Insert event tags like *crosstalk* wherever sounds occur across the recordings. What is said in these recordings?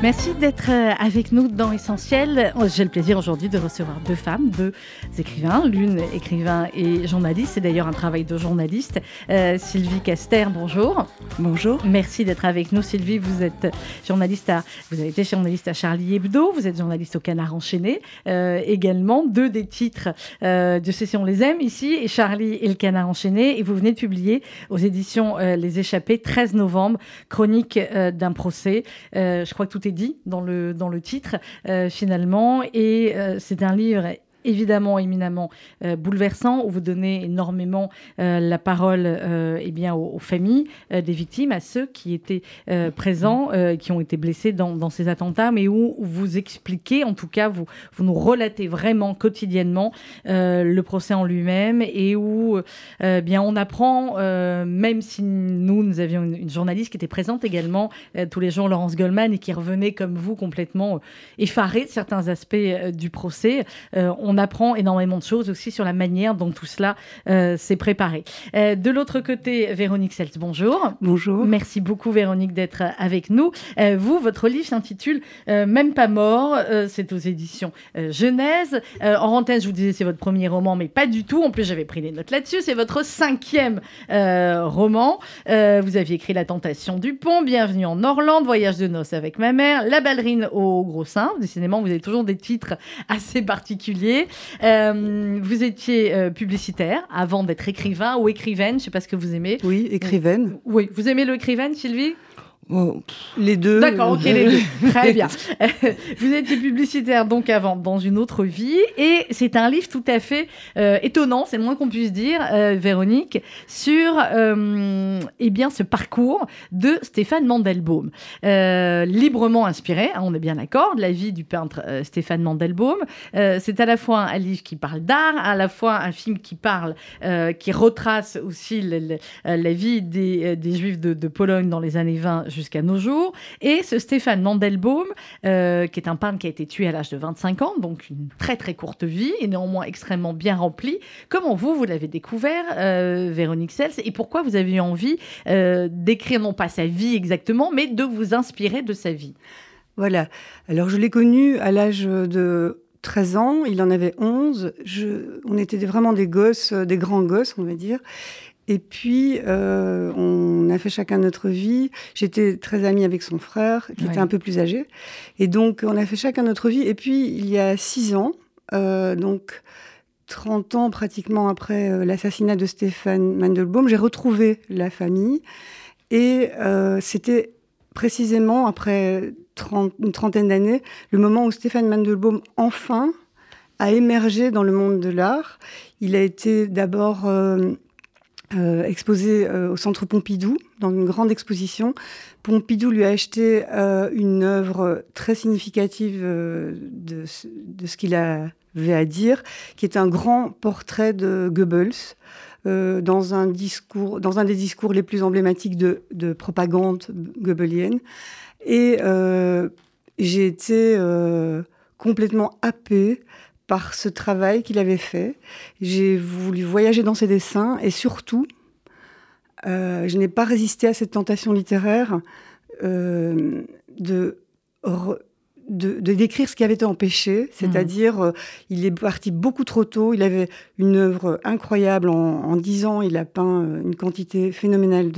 Merci d'être euh, avec nous dans Essentiel. J'ai le plaisir aujourd'hui de recevoir deux femmes, deux écrivains, l'une écrivain et journaliste, c'est d'ailleurs un travail de journaliste. Euh, Sylvie Caster, bonjour. Bonjour. Merci d'être avec nous. Sylvie, vous êtes journaliste à, vous avez été journaliste à Charlie Hebdo, vous êtes journaliste au Canard Enchaîné euh, également. Deux des titres de Session les aime ici, et Charlie et le Canard Enchaîné. Et vous venez de publier aux éditions Les Échappés, 13 novembre, chronique d'un procès. je crois que tout est dit dans le, dans le titre, euh, finalement. Et euh, c'est un livre évidemment éminemment euh, bouleversant, où vous donnez énormément euh, la parole euh, eh bien, aux, familles des victimes, à ceux qui étaient présents, qui ont été blessés dans, ces attentats, mais où, vous expliquez, en tout cas, vous, vous nous relatez vraiment quotidiennement le procès en lui-même et où bien, on apprend, même si nous, nous avions une, journaliste qui était présente également tous les jours, Laurence Goldman, et qui revenait comme vous complètement effarée de certains aspects du procès. on apprend énormément de choses aussi sur la manière dont tout cela euh, s'est préparé. Euh, de l'autre côté, Véronique Seltz, bonjour. Bonjour. Merci beaucoup, Véronique, d'être avec nous. Euh, vous, votre livre s'intitule Même pas mort. c'est aux éditions Genèse. en rentaine, je vous disais, c'est votre premier roman, mais pas du tout. En plus, j'avais pris des notes là-dessus. C'est votre cinquième roman. vous aviez écrit La Tentation du Pont, Bienvenue en Orlande, Voyage de noces avec ma mère, La ballerine au gros sein. Décidément, vous avez toujours des titres assez particuliers. Euh, vous étiez euh, publicitaire avant d'être écrivain ou écrivaine, je ne sais pas ce que vous aimez. Oui, écrivaine. Oui, vous aimez le écrivaine, Sylvie? Les deux. D'accord, ok, les deux. *laughs* Très bien. *laughs* vous étiez publicitaire donc avant, dans une autre vie, et c'est un livre tout à fait euh, étonnant, c'est le moins qu'on puisse dire, euh, Véronique, sur euh, eh bien ce parcours de Stéphane Mandelbaum, librement inspiré, hein, on est bien d'accord, de la vie du peintre Stéphane Mandelbaum. c'est à la fois un livre qui parle d'art, à la fois un film qui parle, qui retrace aussi la vie des, des Juifs de, de, Pologne dans les années 20 jusqu'à nos jours. Et ce Stéphane Mandelbaum, euh, qui est un peintre qui a été tué à l'âge de 25 ans, donc une très très courte vie et néanmoins extrêmement bien remplie. Comment vous, vous l'avez découvert, euh, Véronique Sels, et pourquoi vous avez eu envie euh, d'écrire non pas sa vie exactement, mais de vous inspirer de sa vie? Voilà. Alors je l'ai connu à l'âge de 13 ans, il en avait 11. Je, on était vraiment des gosses, des grands gosses, on va dire. Et puis, euh, on a fait chacun notre vie. J'étais très amie avec son frère, qui était un peu plus âgé. Et donc, on a fait chacun notre vie. Et puis, il y a six ans, euh, donc 30 ans pratiquement après euh, l'assassinat de Stéphane Mandelbaum, j'ai retrouvé la famille. Et c'était précisément après une trentaine d'années, le moment où Stéphane Mandelbaum, enfin, a émergé dans le monde de l'art. Il a été d'abord euh, exposé euh, au Centre Pompidou, dans une grande exposition. Pompidou lui a acheté euh, une œuvre très significative de, ce qu'il avait à dire, qui est un grand portrait de Goebbels. dans un discours, dans un des discours les plus emblématiques de, de propagande goebbelienne. Et j'ai été complètement happée par ce travail qu'il avait fait. J'ai voulu voyager dans ses dessins et surtout, euh, je n'ai pas résisté à cette tentation littéraire euh, de de, décrire ce qui avait été empêché, c'est-à-dire mmh. euh, il est parti beaucoup trop tôt, il avait une œuvre incroyable, en dix ans il a peint une quantité phénoménale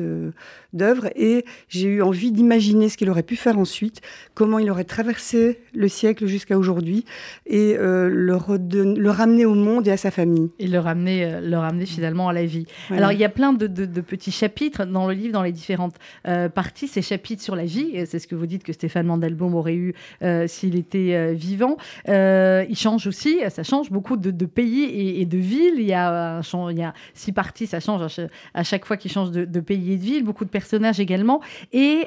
d'œuvres et j'ai eu envie d'imaginer ce qu'il aurait pu faire ensuite, comment il aurait traversé le siècle jusqu'à aujourd'hui et euh, le, le, ramener au monde et à sa famille. Et le ramener, le ramener finalement à la vie. Alors il y a plein de, petits chapitres dans le livre, dans les différentes parties, ces chapitres sur la vie, c'est ce que vous dites que Stéphane Mandelbaum aurait eu euh, s'il était euh, vivant. Euh, il change aussi, ça change beaucoup de, pays et, de villes. Il y, a il y a six parties, ça change à chaque, fois qu'il change de, pays et de ville, beaucoup de personnages également. Et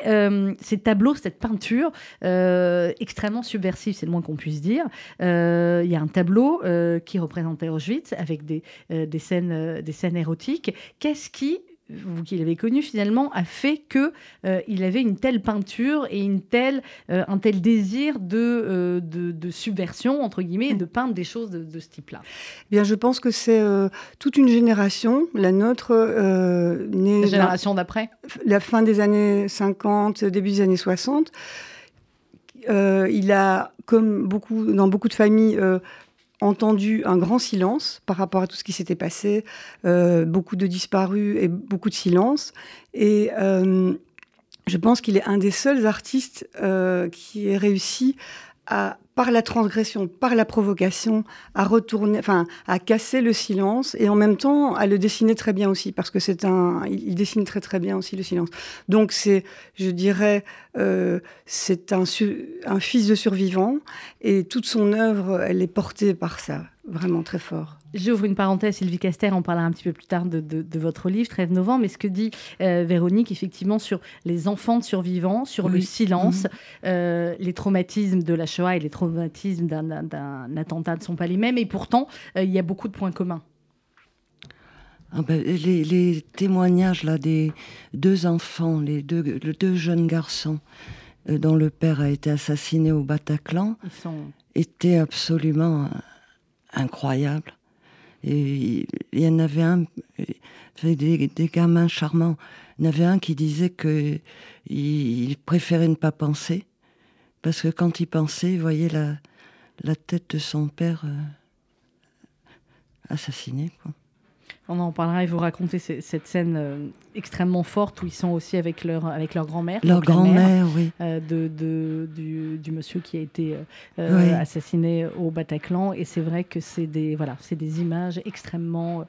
ces tableaux, cette peinture extrêmement subversive, c'est le moins qu'on puisse dire. il y a un tableau qui représentait Auschwitz avec des, des, scènes, des scènes érotiques. Qu'est-ce qui vous qui l'avez connu finalement, a fait que il avait une telle peinture et une telle, un tel désir de, de, subversion entre guillemets, de peindre des choses de, ce type-là. Eh Bien, je pense que c'est toute une génération, la nôtre, née la génération d'après, la fin des années 50, début des années 60. il a, comme beaucoup, dans beaucoup de familles, entendu un grand silence par rapport à tout ce qui s'était passé, euh, beaucoup de disparus et beaucoup de silence. Et euh, je pense qu'il est un des seuls artistes euh, qui ait réussi à par la transgression, par la provocation, à retourner, enfin, à casser le silence et en même temps à le dessiner très bien aussi, parce que c'est un, il dessine très très bien aussi le silence. Donc c'est, je dirais, euh, c'est un, un fils de survivant et toute son œuvre, elle est portée par ça, vraiment très fort. J'ouvre une parenthèse, Sylvie Caster en parlera un petit peu plus tard de, votre livre, 13 novembre, mais ce que dit euh, Véronique, effectivement, sur les enfants de survivants, sur le silence, mhm. euh, les traumatismes de la Shoah et les traumatismes d'un attentat ne sont pas les mêmes, et pourtant, euh, il y a beaucoup de points communs. Ah ben, les, témoignages là, des deux enfants, les deux, deux jeunes garçons dont le père a été assassiné au Bataclan, étaient absolument incroyables. Et il y en avait un, des, des gamins charmants. Il y en avait un qui disait que il, préférait ne pas penser, parce que quand il pensait, il voyait la, la tête de son père euh, assassiné. Quoi. On en parlera et vous racontez cette scène euh, extrêmement forte où ils sont aussi avec leur, avec leur grand-mère. Leur grand-mère, oui. Euh, de, de, du, monsieur qui a été euh, assassiné au Bataclan. Et c'est vrai que c'est des, voilà, des images extrêmement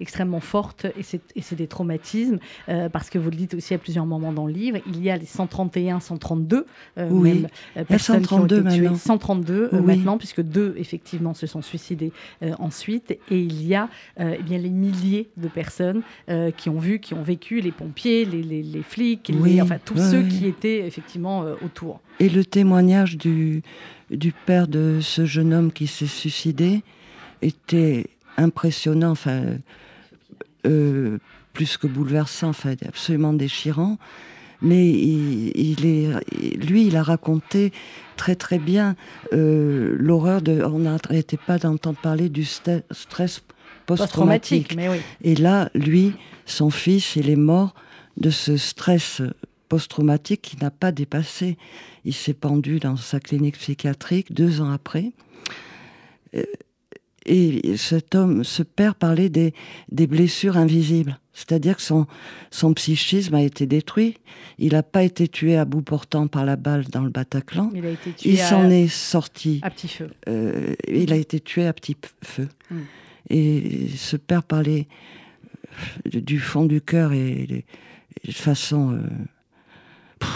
extrêmement forte et c'est des traumatismes euh, parce que vous le dites aussi à plusieurs moments dans le livre, il y a les 131, 132 euh, oui. Euh, personnes 132 qui ont été tuées, 132 maintenant puisque deux effectivement se sont suicidés ensuite. Et il y a eh bien les milliers de personnes qui ont vu, qui ont vécu, les pompiers, les, les, flics, enfin tous ceux qui étaient effectivement autour. Et le témoignage du, du père de ce jeune homme qui s'est suicidé était impressionnant. Enfin, euh, plus que bouleversant, enfin absolument déchirant. Mais il, est, lui, il a raconté très très bien euh, l'horreur de. On n'arrêtait pas d'entendre parler du stress post-traumatique. Et là, lui, son fils, il est mort de ce stress post-traumatique qui n'a pas dépassé. Il s'est pendu dans sa clinique psychiatrique deux ans après. Euh, et cet homme, ce père, parlait des, des blessures invisibles. C'est-à-dire que son, son psychisme a été détruit. Il n'a pas été tué à bout portant par la balle dans le Bataclan. Il, s'en est sorti. À petit feu. Euh, il a été tué à petit feu. Hmm. Et ce père parlait euh, du fond du cœur et, de façon euh,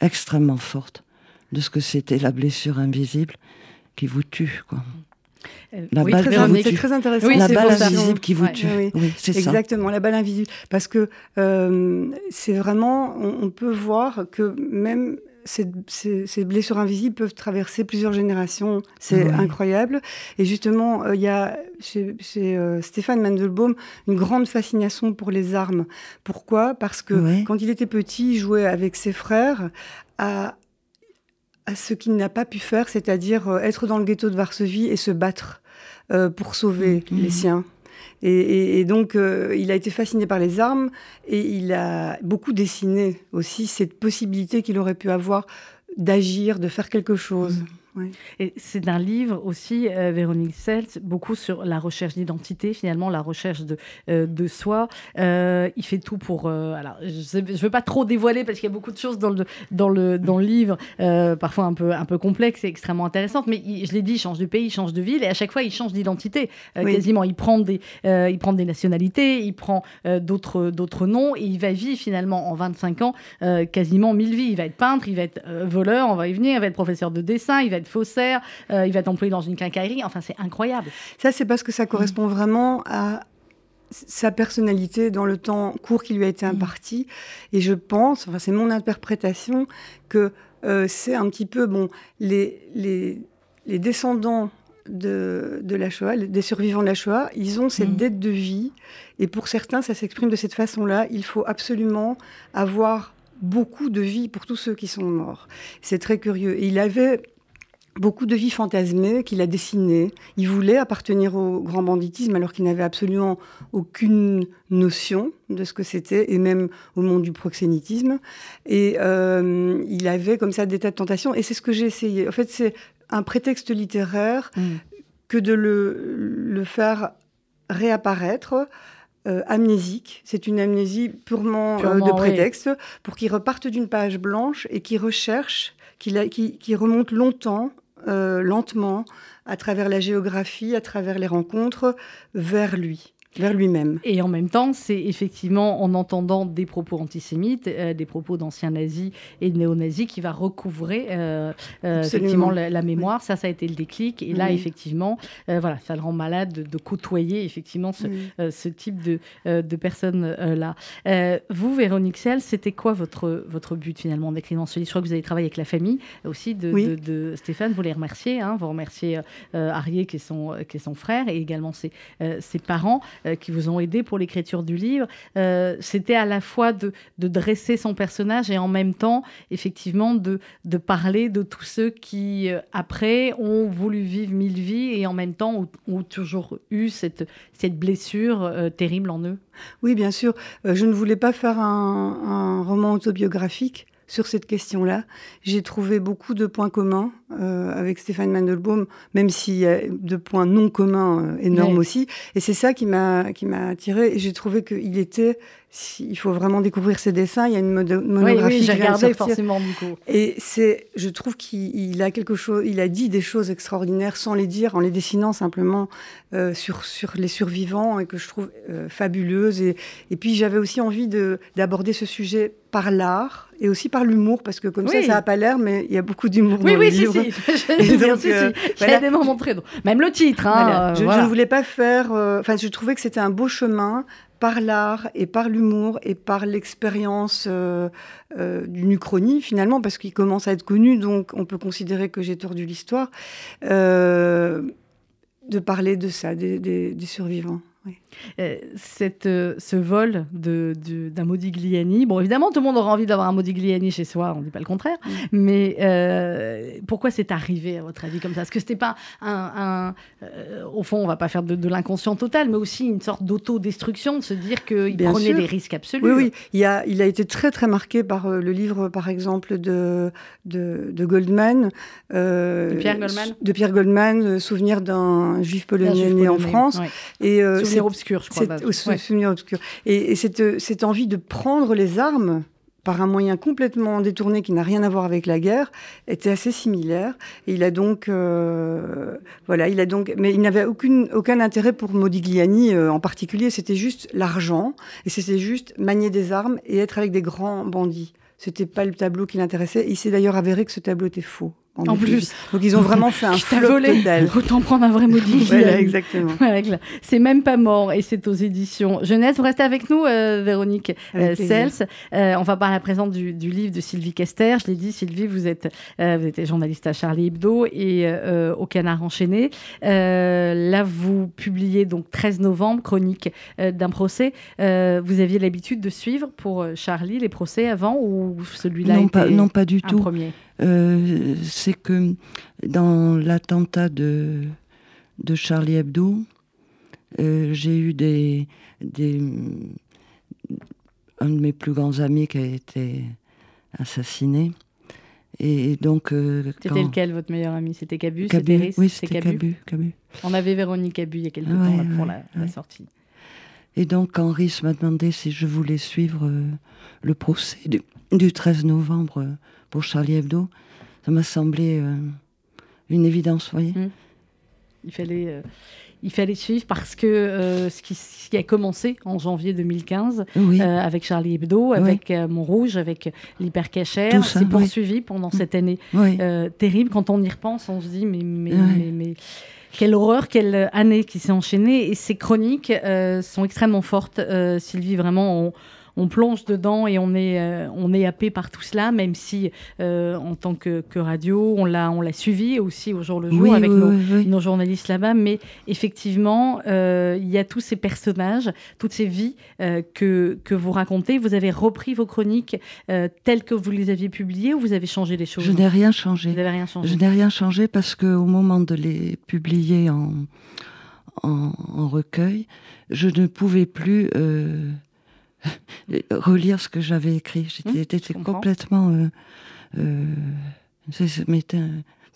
extrêmement forte de ce que c'était la blessure invisible qui vous tue. Quoi. Hmm. Euh, la balle c'est très intéressant. la balle invisible qui vous tue. Oui, c'est Exactement, la balle invisible. Parce que euh, c'est vraiment, on, peut voir que même ces, ces, blessures invisibles peuvent traverser plusieurs générations. C'est incroyable. Et justement, euh, il y a chez, Stéphane Mandelbaum une grande fascination pour les armes. Pourquoi? Parce que quand il était petit, il jouait avec ses frères à à ce qu'il n'a pas pu faire, c'est-à-dire euh, être dans le ghetto de Varsovie et se battre euh, pour sauver mmh. les siens. Et, donc, euh, il a été fasciné par les armes et il a beaucoup dessiné aussi cette possibilité qu'il aurait pu avoir d'agir, de faire quelque chose. Mmh. Et c'est un livre aussi, euh, Véronique Selt, beaucoup sur la recherche d'identité, finalement, la recherche de, euh, de soi. Euh, il fait tout pour. alors, je ne veux pas trop dévoiler parce qu'il y a beaucoup de choses dans le, dans le, dans le livre, parfois un peu, un peu complexes et extrêmement intéressantes. Mais je l'ai dit, il change de pays, il change de ville et à chaque fois, il change d'identité. Quasiment, il prend, des, il prend des nationalités, il prend d'autres, d'autres noms et il va vivre finalement en 25 ans quasiment mille vies. Il va être peintre, il va être voleur, on va y venir, il va être professeur de dessin, il va faussaire, euh, il va être employé dans une quincaillerie. Enfin, c'est incroyable. Ça, c'est parce que ça correspond vraiment à sa personnalité dans le temps court qui lui a été mm. imparti. Et je pense, enfin, c'est mon interprétation, que euh, c'est un petit peu bon les, les, les descendants de, de, la Shoah, des survivants de la Shoah, ils ont cette mmh. dette de vie. Et pour certains, ça s'exprime de cette façon-là. Il faut absolument avoir beaucoup de vie pour tous ceux qui sont morts. C'est très curieux. Et il avait beaucoup de vies fantasmées qu'il a dessinées. Il voulait appartenir au grand banditisme alors qu'il n'avait absolument aucune notion de ce que c'était et même au monde du proxénétisme. Et euh, il avait comme ça des tas de tentations et c'est ce que j'ai essayé. En fait, c'est un prétexte littéraire mm. que de le, le faire réapparaître. Euh, amnésique. C'est une amnésie purement, euh, de prétexte pour qu'il reparte d'une page blanche et qu'il recherche, qu'il qui remonte longtemps lentement, à travers la géographie, à travers les rencontres, vers lui vers lui-même. Et en même temps, c'est effectivement en entendant des propos antisémites, euh, des propos d'anciens nazis et de néo-nazis qui va recouvrer euh, euh, effectivement la, mémoire. Ça, ça a été le déclic. Et là, effectivement, voilà, ça le rend malade de, côtoyer effectivement ce, type de, de personnes-là. vous, Véronique Sel, c'était quoi votre, votre but finalement en écrivant ce livre? Je crois que vous avez travaillé avec la famille aussi de, de, Stéphane. Vous les remerciez. Hein, vous remerciez Arié qui est, son, qui est son frère et également ses, ses parents. Euh, qui vous ont aidé pour l'écriture du livre, euh, c'était à la fois de, dresser son personnage et en même temps, effectivement, de, parler de tous ceux qui, euh, après, ont voulu vivre mille vies et en même temps ont, toujours eu cette blessure terrible en eux. Oui, bien sûr. je ne voulais pas faire un roman autobiographique sur cette question-là. J'ai trouvé beaucoup de points communs euh, avec Stéphane Mandelbaum, même s'il y a de points non communs euh, énormes aussi. Et c'est ça qui m'a qui m'a attiré. J'ai trouvé qu'il était. il faut vraiment découvrir ses dessins. Il y a une monographie. Oui, oui j'ai regardé forcément du coup. Et c'est, je trouve qu'il a quelque chose. Il a dit des choses extraordinaires sans les dire, en les dessinant simplement euh, sur sur les survivants et que je trouve fabuleuses. Et, et puis j'avais aussi envie de d'aborder ce sujet par l'art et aussi par l'humour, parce que comme ça, ça n'a pas l'air, mais il y a beaucoup d'humour oui, dans oui, le livre. Oui, *laughs* si, si. donc, si, euh, voilà. des moments très Même le titre. Hein, je, ne voulais pas faire... Euh, enfin, je trouvais que c'était un beau chemin par l'art et par l'humour et par l'expérience euh, euh, d'une uchronie finalement, parce qu'il commence à être connu, donc on peut considérer que j'ai tordu l'histoire, euh, de parler de ça, des, des, des survivants. Euh, cette, euh, ce vol d'un de, Modigliani. Bon, évidemment, tout le monde aura envie d'avoir un Modigliani chez soi, on ne dit pas le contraire. Mm. Mais euh, pourquoi c'est arrivé, à votre avis, comme ça? Est-ce que c'était pas un. au fond, on va pas faire de, l'inconscient total, mais aussi une sorte d'autodestruction, de se dire qu'il prenait des risques absolus? Oui, oui. Il a, il a été très, très marqué par le livre, par exemple, de, de, Goldman. de Pierre Goldman? De Pierre Goldman, Souvenir d'un juif polonais né en France. Et, Souvenir obscur, je crois. Souvenir obscur. Et, cette, cette envie de prendre les armes par un moyen complètement détourné qui n'a rien à voir avec la guerre, était assez similaire. Et il a donc, euh, voilà, il a donc, mais il n'avait aucune, aucun intérêt pour Modigliani euh, en particulier. C'était juste l'argent et c'était juste manier des armes et être avec des grands bandits. C'était pas le tableau qui l'intéressait. Il s'est d'ailleurs avéré que ce tableau était faux. En, plus. Donc ils ont vraiment *laughs* fait un flop volé. Autant prendre un vrai maudit. *laughs* voilà, exactement. c'est même pas mort et c'est aux éditions Jeunesse. Vous restez avec nous, euh, Véronique euh, Sels. Euh, on va parler à présent du, livre de Sylvie Kester. Je l'ai dit, Sylvie, vous êtes, vous êtes journaliste à Charlie Hebdo et au Canard Enchaîné. là, vous publiez donc 13 novembre, chronique d'un procès. vous aviez l'habitude de suivre pour Charlie les procès avant ou celui-là non, pas, non, pas du tout. Premier? Euh, c'est que dans l'attentat de, de Charlie Hebdo, euh, j'ai eu des, des, un de mes plus grands amis qui a été assassiné. Et donc, euh, c'était lequel votre meilleur ami? C'était Cabu, Cabu Oui, c'était Cabu. Cabu. On avait Véronique Cabu il y a quelques temps pour la, sortie. Et donc, Henri m'a demandé si je voulais suivre le procès du, du 13 novembre pour Charlie Hebdo, ça m'a semblé euh, une évidence, vous voyez. Mmh. Il fallait, euh, il fallait suivre parce que euh, ce, qui, a commencé en janvier 2015 avec Charlie Hebdo, avec Montrouge, avec l'hypercachère, s'est poursuivi pendant mmh. cette année terrible. Quand on y repense, on se dit mais, mais, mais, quelle horreur, quelle année qui s'est enchaînée. Et ces chroniques sont extrêmement fortes. Sylvie, vraiment, on, on plonge dedans et on est, euh, on est happé par tout cela, même si euh, en tant que, radio, on l'a, on l'a suivi aussi au jour le jour avec nos, journalistes là-bas. Mais effectivement, euh, il y a tous ces personnages, toutes ces vies que, que vous racontez. Vous avez repris vos chroniques telles que vous les aviez publiées ou vous avez changé les choses? Je n'ai rien changé. Vous n'avez rien changé. Je n'ai rien changé parce qu'au moment de les publier en, en, recueil, je ne pouvais plus *laughs* relire ce que j'avais écrit. J'étais mmh, complètement. Euh, euh,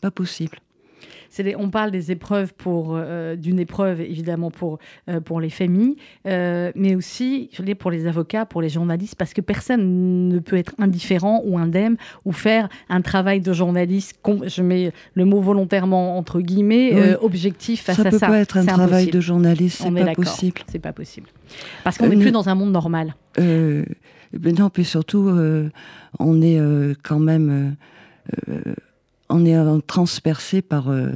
pas possible on parle des épreuves pour euh, d'une épreuve évidemment pour euh, pour les familles, euh, mais aussi je pour les avocats, pour les journalistes, parce que personne ne peut être indifférent ou indemne ou faire un travail de journaliste. Je mets le mot volontairement entre guillemets objectif face ça à ça. Ça peut pas être un travail de journaliste, c'est pas possible. C'est pas possible parce qu'on n'est plus dans un monde normal. Non, puis surtout on est quand même on est transpercé par, euh,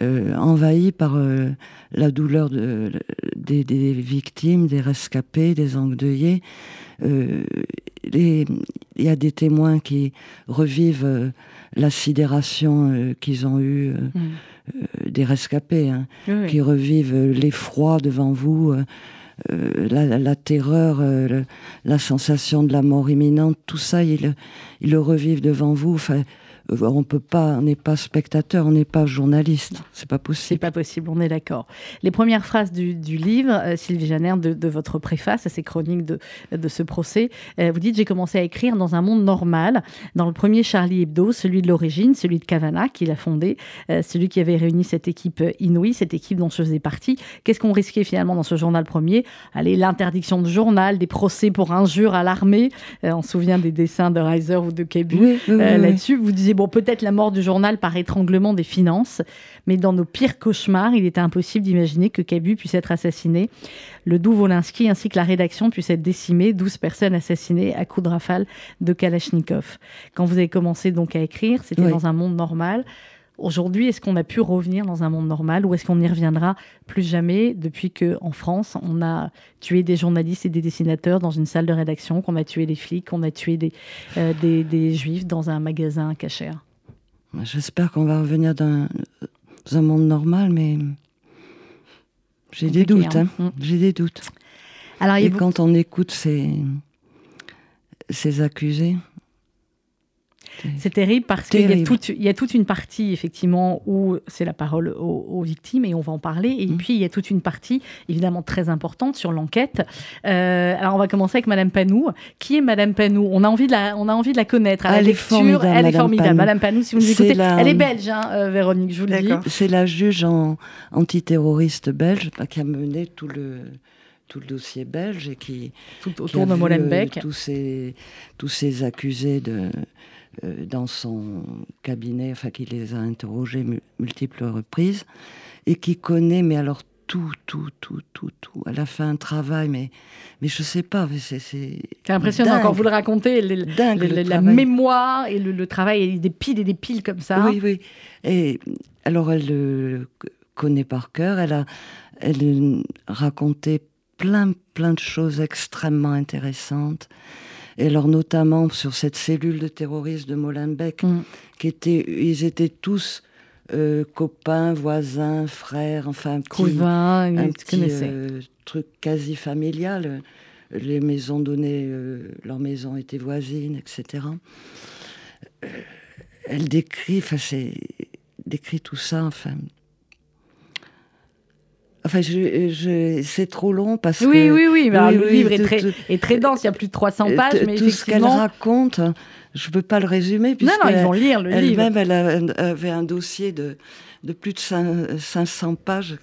euh, envahi par euh, la douleur de, des, victimes, des rescapés, des endeuillés. Il y a des témoins qui revivent la sidération qu'ils ont eue, mm. des rescapés, hein, qui revivent l'effroi devant vous. la, terreur, la sensation de la mort imminente, tout ça, ils, ils le revivent devant vous. Enfin, euh, on peut pas, on n'est pas spectateur, on n'est pas journaliste. C'est pas possible. C'est pas possible, on est d'accord. Les premières phrases du, livre, euh, Sylvie Janner, de, votre préface à ces chroniques de, de ce procès, euh, vous dites j'ai commencé à écrire dans un monde normal, dans le premier Charlie Hebdo, celui de l'origine, celui de Cavana qui l'a fondé, celui qui avait réuni cette équipe inouïe, cette équipe dont je faisais partie. Qu'est-ce qu'on risquait finalement dans ce journal premier? Allez, l'interdiction de journal, des procès pour injures à l'armée. on se souvient des dessins de Reiser ou de Kebu là-dessus. Vous disiez bon, peut-être la mort du journal par étranglement des finances, mais dans nos pires cauchemars, il était impossible d'imaginer que Cabu puisse être assassiné, le doux Wolinski ainsi que la rédaction puissent être décimés, 12 personnes assassinées à coups de rafale de Kalachnikov. Quand vous avez commencé donc à écrire, c'était dans un monde normal. Aujourd'hui, est-ce qu'on a pu revenir dans un monde normal ou est-ce qu'on n'y reviendra plus jamais depuis que en France, on a tué des journalistes et des dessinateurs dans une salle de rédaction, qu'on a tué des flics, qu'on a tué des, euh, des, juifs dans un magasin cachère? J'espère qu'on va revenir dans, un monde normal, mais j'ai des doutes. Hein. Hein. Mm. J'ai des doutes. Alors, et quand on écoute ces, ces accusés, c'est terrible parce qu'il y, a toute, il y a toute une partie, effectivement, où c'est la parole aux, victimes, et on va en parler. Et mm. puis, il y a toute une partie, évidemment, très importante sur l'enquête. Euh, alors, on va commencer avec Madame Panou. Qui est Madame Panou? On a, envie de la, on a envie de la connaître. À la elle lecture, est formidable, elle est formidable. Madame Panou, si vous nous écoutez, elle est belge, hein, euh, Véronique, je vous le dis. C'est la juge en, antiterroriste belge bah, qui a mené tout le tout le dossier belge et qui tout autour de Molenbeek euh, tous ces tous ces accusés de euh, dans son cabinet, enfin qui les a interrogés multiples reprises, et qui connaît, mais alors tout, tout, tout, tout, tout. Elle a fait un travail, mais, mais je sais pas. C'est, impressionnant quand vous le racontez, la mémoire et le, travail, des piles et des piles comme ça. Oui, oui. Et alors elle le connaît par cœur. Elle a, elle raconté plein, plein de choses extrêmement intéressantes. Et alors notamment sur cette cellule de terroristes de Molenbeek, mm. qui était, ils étaient tous euh, copains, voisins, frères, enfin un petit, un petit euh, truc quasi familial. Les maisons données, euh, leurs maisons étaient voisines, etc. elle décrit, enfin c'est décrit tout ça, enfin Enfin, je, c'est trop long parce que. Oui, oui, oui. le livre est, très, est, très, dense. Il y a plus de 300 pages. Mais tout ce qu'elle raconte, je ne peux pas le résumer. Non, non, ils vont lire le livre. Elle-même, elle avait un dossier de, de plus de 500 pages.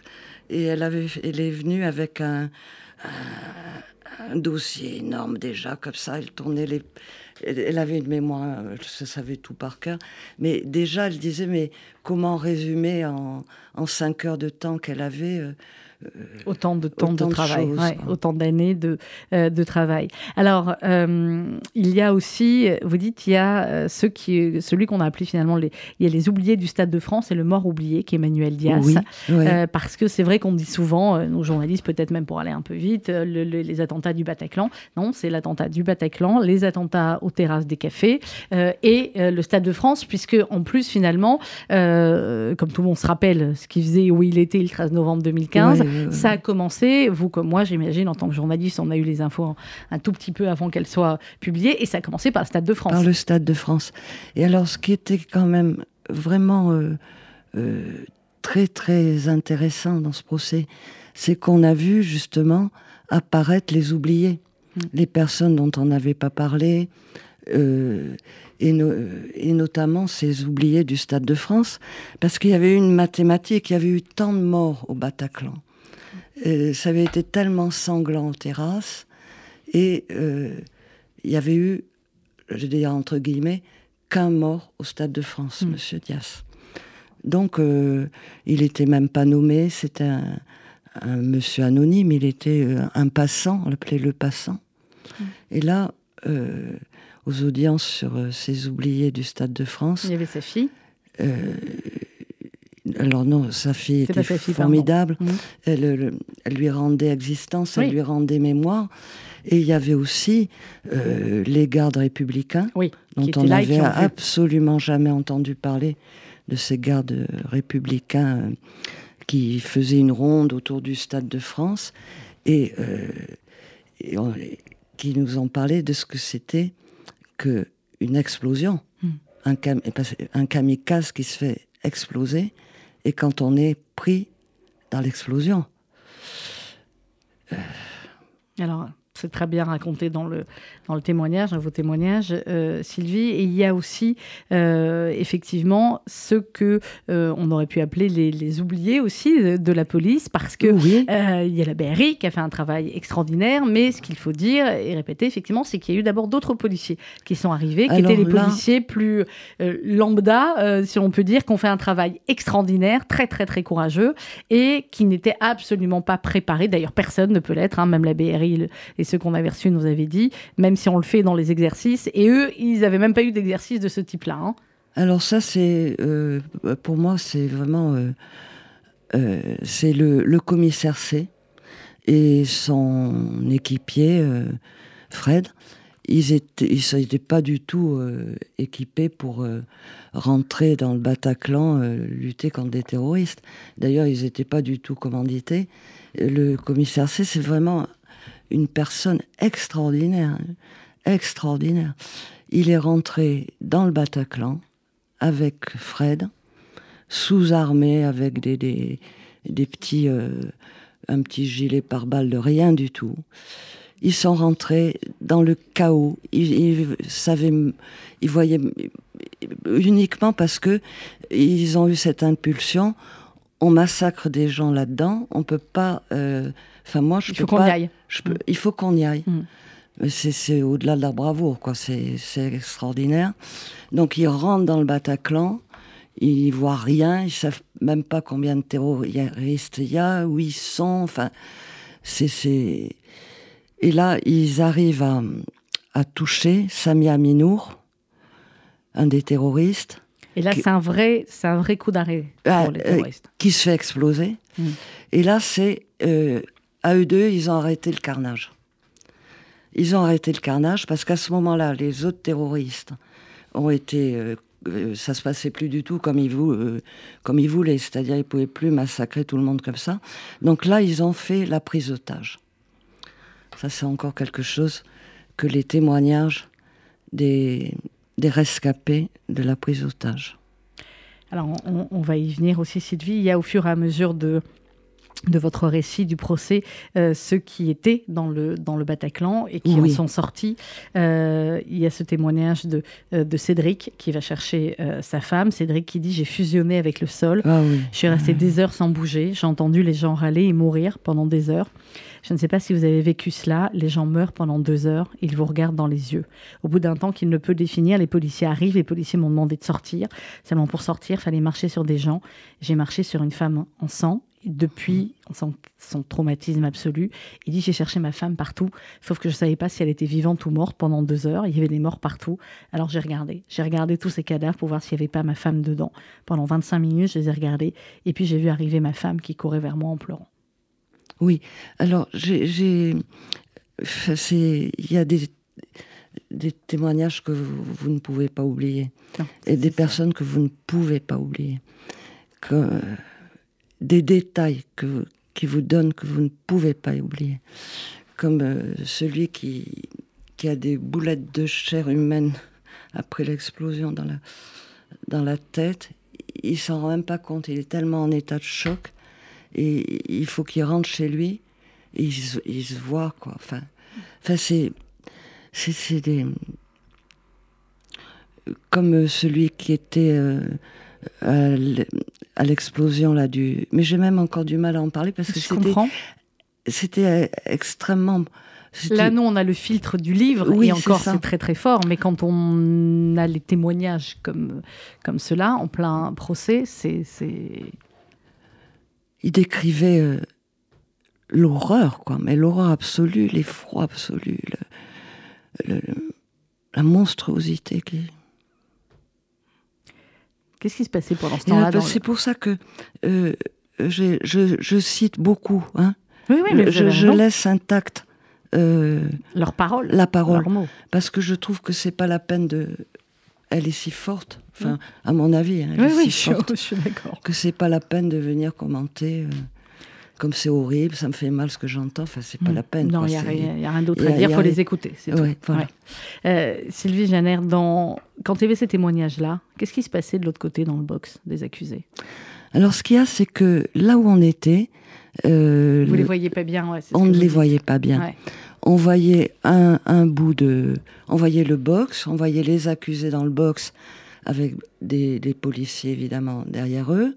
Et elle, avait, elle est venue avec un, dossier énorme déjà, comme ça. Elle tournait les. Elle avait une mémoire, elle savait tout par cœur. Mais déjà, elle disait Mais comment résumer en, en cinq heures de temps qu'elle avait autant de temps de, travail, autant d'années de, euh, de travail. Alors, euh, il y a aussi, vous dites, il y a euh, ceux qui, celui qu'on a appelé finalement les, il y a les oubliés du Stade de France et le mort oublié, qui est Emmanuel Diaz. parce que c'est vrai qu'on dit souvent, nos journalistes, peut-être même pour aller un peu vite, les attentats du Bataclan. Non, c'est l'attentat du Bataclan, les attentats aux terrasses des cafés et le Stade de France, puisque en plus, finalement, comme tout le monde se rappelle ce qu'il faisait, où il était le 13 novembre 2015, ça a commencé, vous comme moi, j'imagine, en tant que journaliste, on a eu les infos un tout petit peu avant qu'elles soient publiées, et ça a commencé par le Stade de France. Par le Stade de France. Et alors, ce qui était quand même vraiment euh, euh, très, très intéressant dans ce procès, c'est qu'on a vu justement apparaître les oubliés, mm. les personnes dont on n'avait pas parlé, euh, et, et, notamment ces oubliés du Stade de France, parce qu'il y avait eu une mathématique, il y avait eu tant de morts au Bataclan, euh, ça avait été tellement sanglant en terrasse. Et euh, il y avait eu, je dis entre guillemets, qu'un mort au Stade de France, mm. Monsieur Dias. Donc, euh, il n'était même pas nommé, c'était un, monsieur anonyme, il était un passant, on l'appelait le passant. Mm. Et là, aux audiences sur ces oubliés du Stade de France. Il y avait sa fille alors non, sa fille était formidable. Mmh. Elle, lui rendait existence, elle lui rendait mémoire. Et il y avait aussi euh, les gardes républicains, dont on n'avait absolument jamais entendu parler de ces gardes républicains euh, qui faisaient une ronde autour du Stade de France et, euh, qui nous ont parlé de ce que c'était que une explosion, mmh. un, un kamikaze qui se fait exploser et quand on est pris dans l'explosion. Alors, c'est très bien raconté dans le, dans le témoignage, dans vos témoignages, euh, Sylvie. Et il y a aussi, euh, effectivement, ce que euh, on aurait pu appeler les, les oubliés aussi de, la police, parce que il y a la BRI qui a fait un travail extraordinaire, mais ce qu'il faut dire et répéter, effectivement, c'est qu'il y a eu d'abord d'autres policiers qui sont arrivés, qui étaient les policiers plus lambda, si on peut dire, qui ont fait un travail extraordinaire, très très très courageux, et qui n'étaient absolument pas préparés. D'ailleurs, personne ne peut l'être, hein, même la BRI et ceux qu'on avait reçus nous avaient dit, même si on le fait dans les exercices. Et eux, ils n'avaient même pas eu d'exercice de ce type-là. Hein. Alors ça, c'est euh, pour moi, c'est vraiment euh, euh, c'est le, commissaire C et son équipier Fred. Ils étaient, ils n'étaient pas du tout équipés pour rentrer dans le Bataclan, lutter contre des terroristes. D'ailleurs, ils n'étaient pas du tout commandités. Le commissaire C, c'est vraiment une personne extraordinaire, extraordinaire. Il est rentré dans le Bataclan avec Fred, sous-armé avec des, des, petits, euh, un petit gilet pare-balles de rien du tout. Ils sont rentrés dans le chaos. Ils, ils, ils voyaient uniquement parce que ils ont eu cette impulsion. On massacre des gens là-dedans. On peut pas. Euh, enfin, moi, je il faut qu'on y aille. Mm. Il faut qu'on y aille. Mm. C'est au-delà de la bravoure, quoi. C'est extraordinaire. Donc, ils rentrent dans le Bataclan, ils voient rien, ils savent même pas combien de terroristes il y a, où ils sont. Enfin, c'est. Et là, ils arrivent à, à toucher Samia Minour, un des terroristes. Et là, c'est un vrai, c'est un vrai coup d'arrêt ah, pour les euh, terroristes. qui se fait exploser. Mm. Et là, c'est euh, à eux deux, ils ont arrêté le carnage. Ils ont arrêté le carnage parce qu'à ce moment-là, les autres terroristes ont été. Euh, euh, ça se passait plus du tout comme ils, euh, comme ils voulaient, c'est-à-dire ils pouvaient plus massacrer tout le monde comme ça. Donc là, ils ont fait la prise d'otage. Ça, c'est encore quelque chose que les témoignages des, des rescapés de la prise d'otage. Alors, on, on, va y venir aussi, Sylvie. Il y a au fur et à mesure de, de votre récit du procès euh, ceux qui étaient dans le, dans le Bataclan et qui Oui. en sont sortis. Euh, il y a ce témoignage de, euh, de Cédric qui va chercher euh, sa femme. Cédric qui dit J'ai fusionné avec le sol. Ah oui. Je suis restée des heures sans bouger. J'ai entendu les gens râler et mourir pendant des heures. Je ne sais pas si vous avez vécu cela. Les gens meurent pendant deux heures. Ils vous regardent dans les yeux. Au bout d'un temps qu'il ne peut définir, les policiers arrivent. Les policiers m'ont demandé de sortir. Seulement pour sortir, il fallait marcher sur des gens. J'ai marché sur une femme en sang. Depuis son traumatisme absolu, il dit j'ai cherché ma femme partout, sauf que je ne savais pas si elle était vivante ou morte pendant deux heures. Il y avait des morts partout. Alors j'ai regardé, j'ai regardé tous ces cadavres pour voir s'il n'y avait pas ma femme dedans. Pendant 25 minutes, je les ai regardés et puis j'ai vu arriver ma femme qui courait vers moi en pleurant. Oui. Alors, j'ai. Il y a des, des témoignages que vous, vous ne pouvez pas oublier. Non, Et des personnes que vous ne pouvez pas oublier. Que, des détails qui vous donnent que vous ne pouvez pas oublier. Comme euh, celui qui, a des boulettes de chair humaine *laughs* après l'explosion dans la, tête. Il s'en rend même pas compte. Il est tellement en état de choc. Et il faut qu'il rentre chez lui. Et il, se, il voit, quoi. Enfin, c'est, des comme celui qui était euh, à l'explosion là du. Mais j'ai même encore du mal à en parler parce que Je c'était, comprends. c'était euh, extrêmement. Là, nous, on a le filtre du livre, Oui, et encore, c'est très très fort. Mais quand on a les témoignages comme, comme cela, en plein procès, c'est. c'est- il décrivait euh, l'horreur, quoi, mais l'horreur absolue, l'effroi absolu, le- le- le- la monstruosité qui. Qu'est-ce qui se passait pendant ce euh, temps-là dans C'est pour ça que euh, je, je cite beaucoup. Hein. Oui, oui, mais vous je, laisse intacte euh, Leurs paroles. la parole. Mots. parce que je trouve que c'est pas la peine de. Elle est si forte, enfin, à mon avis, hein, elle Oui, est oui, si forte, *laughs* je suis d'accord. que c'est pas la peine de venir commenter. euh, comme c'est horrible, ça me fait mal ce que j'entends. Enfin, c'est pas la peine. Mm. Non, il n'y a, rien- y a rien d'autre à dire, il faut les écouter. c'est Ouais, tout. voilà. Ouais. Euh, Sylvie Janner, dans... quand il y avait ces témoignages-là, qu'est-ce qui se passait de l'autre côté dans le box des accusés? Alors, ce qu'il y a, c'est que là où on était, euh, Vous le- les voyez pas bien ouais, on ne les dites. voyait pas bien. On voyait un, un bout de. On voyait le box, on voyait les accusés dans le box avec des, des policiers évidemment derrière eux.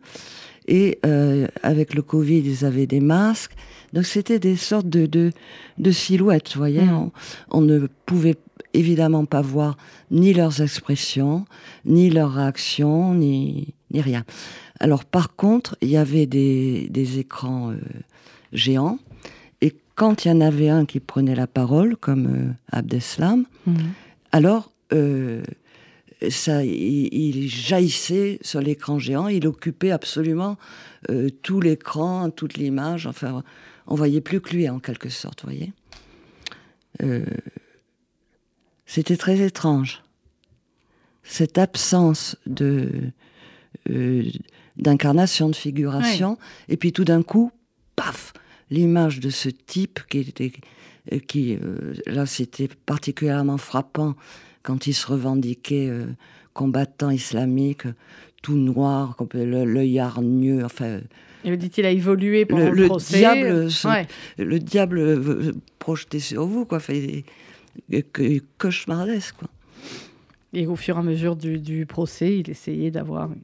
Et euh, avec le Covid, ils avaient des masques. Donc c'était des sortes de, de, de silhouettes, vous voyez. Mm. On, on ne pouvait évidemment pas voir ni leurs expressions, ni leurs réactions, ni, ni rien. Alors par contre, il y avait des, des écrans euh, géants. Et quand il y en avait un qui prenait la parole, comme euh, Abdeslam, Mhm. alors euh, ça, il, il jaillissait sur l'écran géant. Il occupait absolument euh, tout l'écran, toute l'image. Enfin, on voyait plus que lui en quelque sorte, vous voyez. Euh, C'était très étrange. Cette absence de euh, d'incarnation, de figuration, et puis tout d'un coup, paf, l'image de ce type qui était, qui là c'était particulièrement frappant quand il se revendiquait euh, combattant islamique, tout noir, comme le- l'œil hargneux, enfin Et vous dites il a évolué pendant Le- le, le procès. diable Ouais. le diable euh, projeté sur vous, quoi, fait que cauchemardesque, quoi. Et au fur et à mesure du, du procès, il essayait d'avoir. une-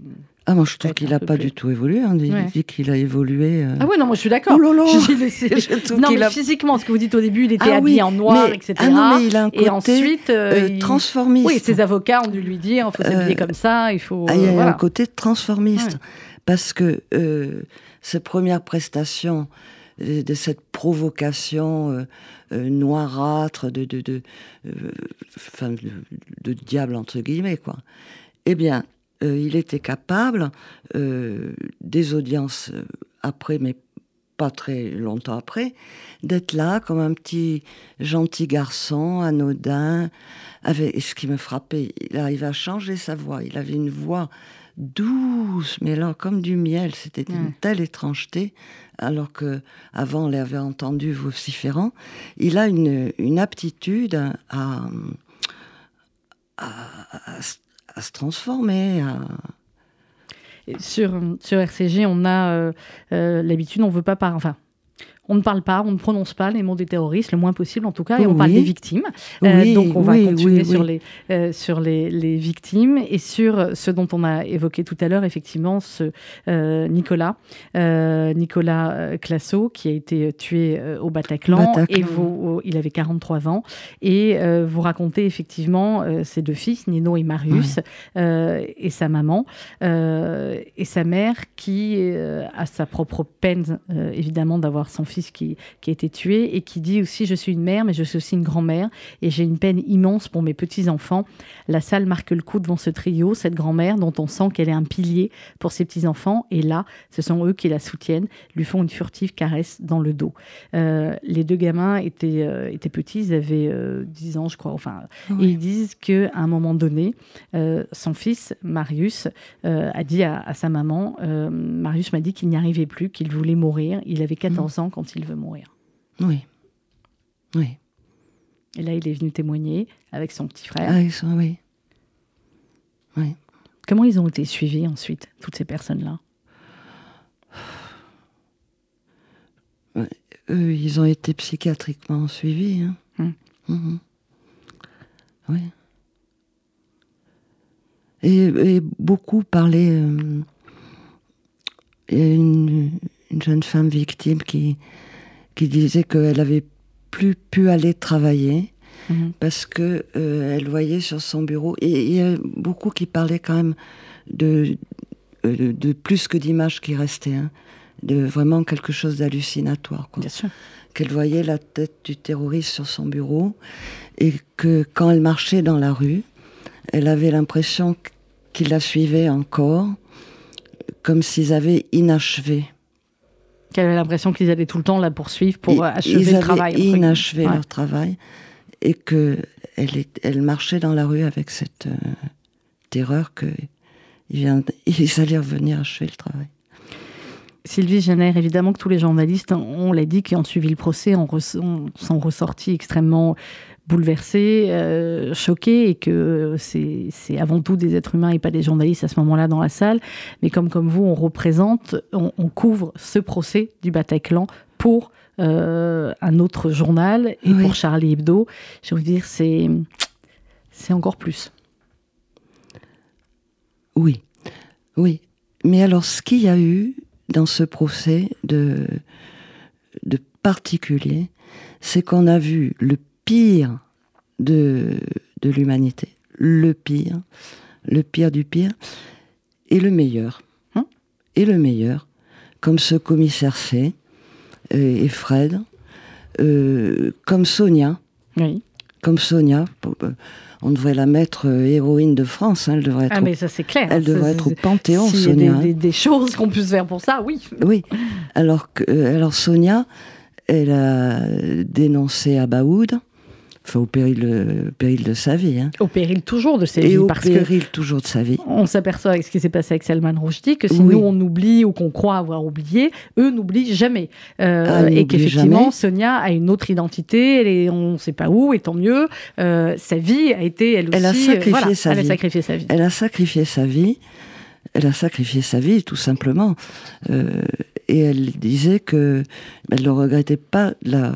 Ah, moi je trouve qu'il n'a pas plus. du tout évolué. hein. Il Ouais. dit qu'il a évolué. euh. Ah oui, non, moi je suis d'accord. Oh *laughs* *laughs* Non, mais a- physiquement, ce que vous dites au début, il était Ah habillé oui, en noir, mais- etc. Ah non, mais il a un côté et ensuite, euh, euh, il- transformiste. Oui, ses avocats ont dû lui dire il faut s'habiller comme ça, il faut. Ah, il y a voilà. un côté transformiste. Ouais. Parce que ces premières prestations de cette provocation euh, euh, noirâtre de, de, de, euh, enfin, de, de diable, entre guillemets, quoi. Eh bien, euh, il était capable, euh, des audiences euh, après, mais pas très longtemps après, d'être là comme un petit gentil garçon, anodin. Avec, et ce qui me frappait, il arrivait à changer sa voix. Il avait une voix douce, mais là, comme du miel. C'était une telle étrangeté, alors que avant on l'avait entendu vociférant. Il a une, une aptitude à, à, à se- à se transformer. à- sur, sur RCG, on a l'habitude, on veut pas par, enfin, on ne parle pas, on ne prononce pas les mots des terroristes, le moins possible en tout cas, et on parle des victimes. Euh, donc on va continuer sur, les, euh, sur les, victimes et sur ce dont on a évoqué tout à l'heure, effectivement, ce euh, Nicolas, Nicolas Classo, qui a été tué au Bataclan, et il avait 43 ans, et vous racontez effectivement ses deux fils, Nino et Marius, et sa maman, et sa mère qui a sa propre peine, évidemment, d'avoir son fils qui, a été tué et qui dit aussi Je suis une mère, mais je suis aussi une grand-mère et j'ai une peine immense pour mes petits-enfants. La salle marque le coup devant ce trio, cette grand-mère dont on sent qu'elle est un pilier pour ses petits-enfants. Et là, ce sont eux qui la soutiennent, lui font une furtive caresse dans le dos. Euh, les deux gamins étaient, euh, étaient petits, ils avaient 10 euh, ans, je crois. Enfin, Et ils disent qu'à un moment donné, son fils, Marius, a dit à, sa maman Marius m'a dit qu'il n'y arrivait plus, qu'il voulait mourir. Il avait 14 mmh. ans quand il veut mourir. Oui. Oui. Et là, il est venu témoigner avec son petit frère. Ah, oui. Oui. Comment ils ont été suivis ensuite, toutes ces personnes-là? Eux, ils ont été psychiatriquement suivis. Hein. Hum. Mhm. Oui. Et, beaucoup parlaient. Euh, il y a une, une jeune femme victime qui, qui disait qu'elle avait plus pu aller travailler mhm. parce que euh, elle voyait sur son bureau et il y a beaucoup qui parlaient quand même de euh, de, plus que d'images qui restaient, hein, de vraiment quelque chose d'hallucinatoire. Qu'elle voyait la tête du terroriste sur son bureau et que quand elle marchait dans la rue, elle avait l'impression qu'il la suivait encore, comme s'ils avaient inachevé qu'elle avait l'impression qu'ils allaient tout le temps la poursuivre pour achever le travail. Ils inachevé leur travail et que elle, elle marchait dans la rue avec cette euh, terreur que *laughs* ils, allaient revenir achever le travail. Sylvie Jenner, évidemment que tous les journalistes, on l'a dit, qui ont suivi le procès, sont ressortis extrêmement bouleversés, euh, choqués, et que c'est avant tout des êtres humains et pas des journalistes à ce moment-là dans la salle. Mais comme, comme vous, on représente, on, couvre ce procès du Bataclan pour euh, un autre journal et pour Charlie Hebdo. Je veux dire, c'est encore plus. Oui, oui. Mais alors, ce qu'il y a eu dans ce procès de, de particulier, c'est qu'on a vu le pire de, de l'humanité. Le pire, le pire du pire, et le meilleur. Hein? Et le meilleur, comme ce commissaire C, euh, et Fred, euh, comme Sonia. Oui. Comme Sonia. Euh, on devrait la mettre héroïne de France. Hein, elle devrait être ah, mais ça c'est clair. Elle devrait être au Panthéon, Sonia. Des, des, des choses qu'on puisse faire pour ça, oui. Oui. Alors, que, alors Sonia, elle a dénoncé Abaoud au péril, péril de sa vie. Hein. Au péril toujours de sa vie. Et au péril toujours de sa vie. On s'aperçoit avec ce qui s'est passé avec Salman Rushdie que si nous on oublie ou qu'on croit avoir oublié, eux n'oublient jamais. Euh, ah, et qu'effectivement, Sonia a une autre identité, et on ne sait pas où, et tant mieux. Euh, sa vie a été, elle aussi. Elle a sacrifié, sa, elle vie. a sacrifié sa vie. Elle a sacrifié sa vie. Elle a sacrifié sa vie, tout simplement. Euh, et elle disait que elle ne regrettait pas la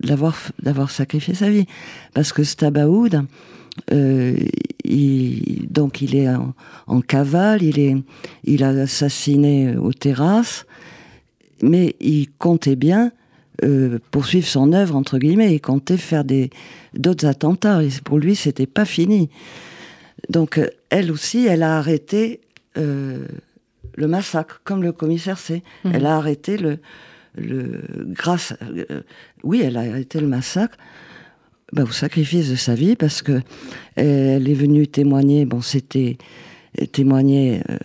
d'avoir d'avoir sacrifié sa vie. Parce que Stabaoud euh, il, donc il est en, cavale il est il a assassiné aux terrasses mais il comptait bien euh, poursuivre son œuvre entre guillemets. Il comptait faire des d'autres attentats et pour lui c'était pas fini. Donc euh, elle aussi elle a arrêté euh, le massacre comme le commissaire C mmh. elle a arrêté le le, grâce, euh, oui, elle a arrêté le massacre bah, au sacrifice de sa vie parce que elle est venue témoigner. Bon, c'était témoigner. Euh,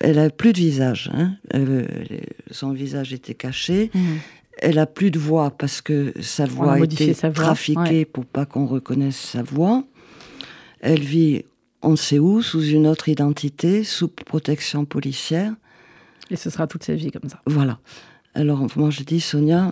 elle a plus de visage. Hein, euh, son visage était caché. Mmh. Elle a plus de voix parce que sa voix a été trafiquée pour pas qu'on reconnaisse sa voix. Elle vit on ne sait où, sous une autre identité, sous protection policière. Et ce sera toute sa vie comme ça. Voilà. Alors, moi, je dis, Sonia,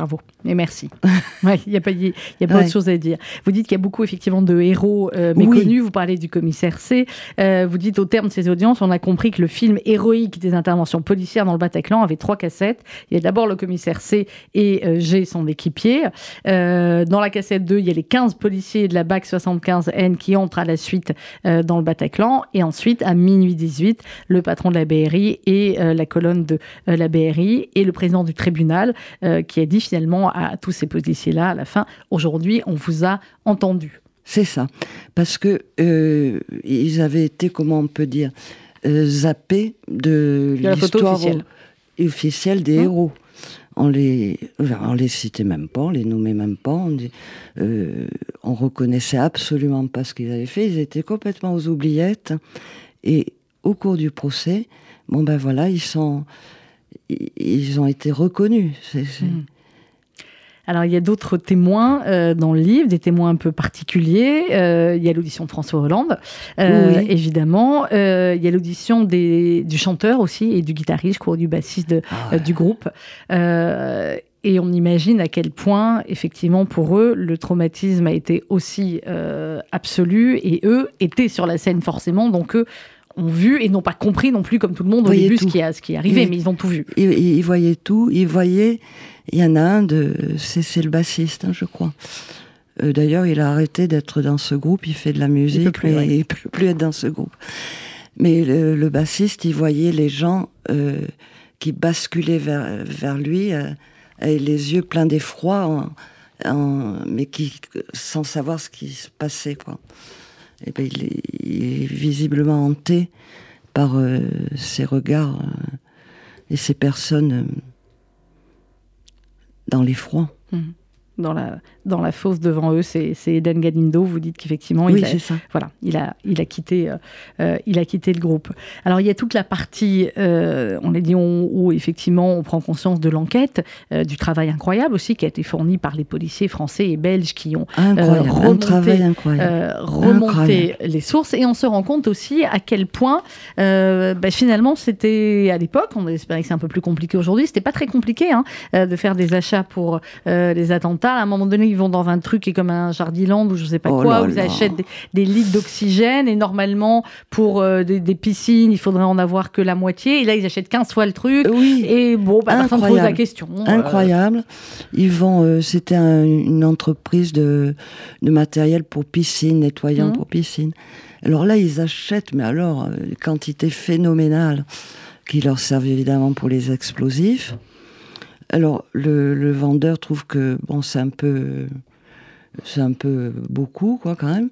Bravo et merci. *laughs* Il n'y a pas, y a pas autre chose à dire. Vous dites qu'il y a beaucoup effectivement de héros euh, méconnus. Vous parlez du commissaire C. Euh, vous dites au terme de ces audiences, on a compris que le film héroïque des interventions policières dans le Bataclan avait trois cassettes. Il y a d'abord le commissaire C et euh, G, son équipier. dans la cassette 2, il y a les 15 policiers de la BAC 75N qui entrent à la suite dans le Bataclan. Et ensuite, à minuit 18, le patron de la BRI et la colonne de la BRI et le président du tribunal qui a dit finalement à tous ces policiers-là, à la fin, aujourd'hui, on vous a entendu. C'est ça. Parce que euh, ils avaient été, comment on peut dire, euh, zappés de, l'histoire officielle. des hein héros. On les, on les citait même pas, on les nommait même pas. On, euh, on reconnaissait absolument pas ce qu'ils avaient fait. Ils étaient complètement aux oubliettes. Et au cours du procès, bon ben voilà, ils sont, ils ont été reconnus. Hmm. Alors, il y a d'autres témoins euh, dans le livre, des témoins un peu particuliers. Euh, il y a l'audition de François Hollande, euh, évidemment. il y a l'audition du chanteur aussi et du guitariste, je crois, du bassiste ah du groupe. Et on imagine à quel point, effectivement, pour eux, le traumatisme a été aussi absolu. Et eux étaient sur la scène forcément, donc eux ont vu et n'ont pas compris non plus, comme tout le monde, au début, ce qui, a, ce qui est arrivé, mais ils ont tout vu. ils, voyaient tout, ils voyaient il y en a un, de, c'est, le bassiste, hein, je crois. Euh, d'ailleurs, il a arrêté d'être dans ce groupe, il fait de la musique, *laughs* il mais il ne peut plus être dans ce groupe. Mais le, bassiste, il voyait les gens euh, qui basculaient vers, vers lui, euh, avec les yeux pleins d'effroi, mais qui, sans savoir ce qui se passait. Quoi. Et ben, il, est, visiblement hanté par ces regards et ces personnes dans l'effroi. Mmh. Dans la, dans la fosse devant eux, c'est Eden Galindo. Vous dites qu'effectivement, il, a, Voilà, il, a, il, a quitté, euh, euh, il a quitté le groupe. Alors, il y a toute la partie, euh, on a dit, où effectivement, on prend conscience de l'enquête, du travail incroyable aussi qui a été fourni par les policiers français et belges qui ont remonté, les sources. Et on se rend compte aussi à quel point, bah, finalement, c'était à l'époque, on espérait que c'est un peu plus compliqué aujourd'hui, c'était pas très compliqué hein, de faire des achats pour les attentats. À un moment donné, ils vont dans un truc qui est comme un jardiland ou je sais pas oh quoi, où ils achètent des, litres d'oxygène et normalement pour euh, des, piscines, il faudrait en avoir que la moitié. Et là, ils achètent 15 fois le truc. Oui. Et bon, bah, personne ne pose la question. Euh. Incroyable. Ils vont, euh, c'était une entreprise de, de, matériel pour piscine, nettoyant mmh. pour piscine. Alors là, ils achètent, mais alors, une quantité phénoménale qui leur servent évidemment pour les explosifs. Alors, le, vendeur trouve que bon, c'est un peu, c'est un peu beaucoup, quoi, quand même.